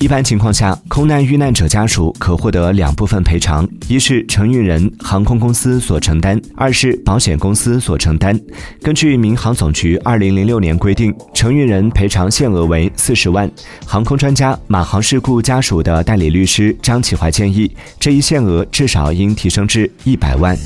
一般情况下空难遇难者家属可获得两部分赔偿一是承运人航空公司所承担二是保险公司所承担。根据民航总局二零零六年规定承运人赔偿限额为四十万。航空专家马航事故家属的代理律师张启怀建议这一限额至少应提升至一百万。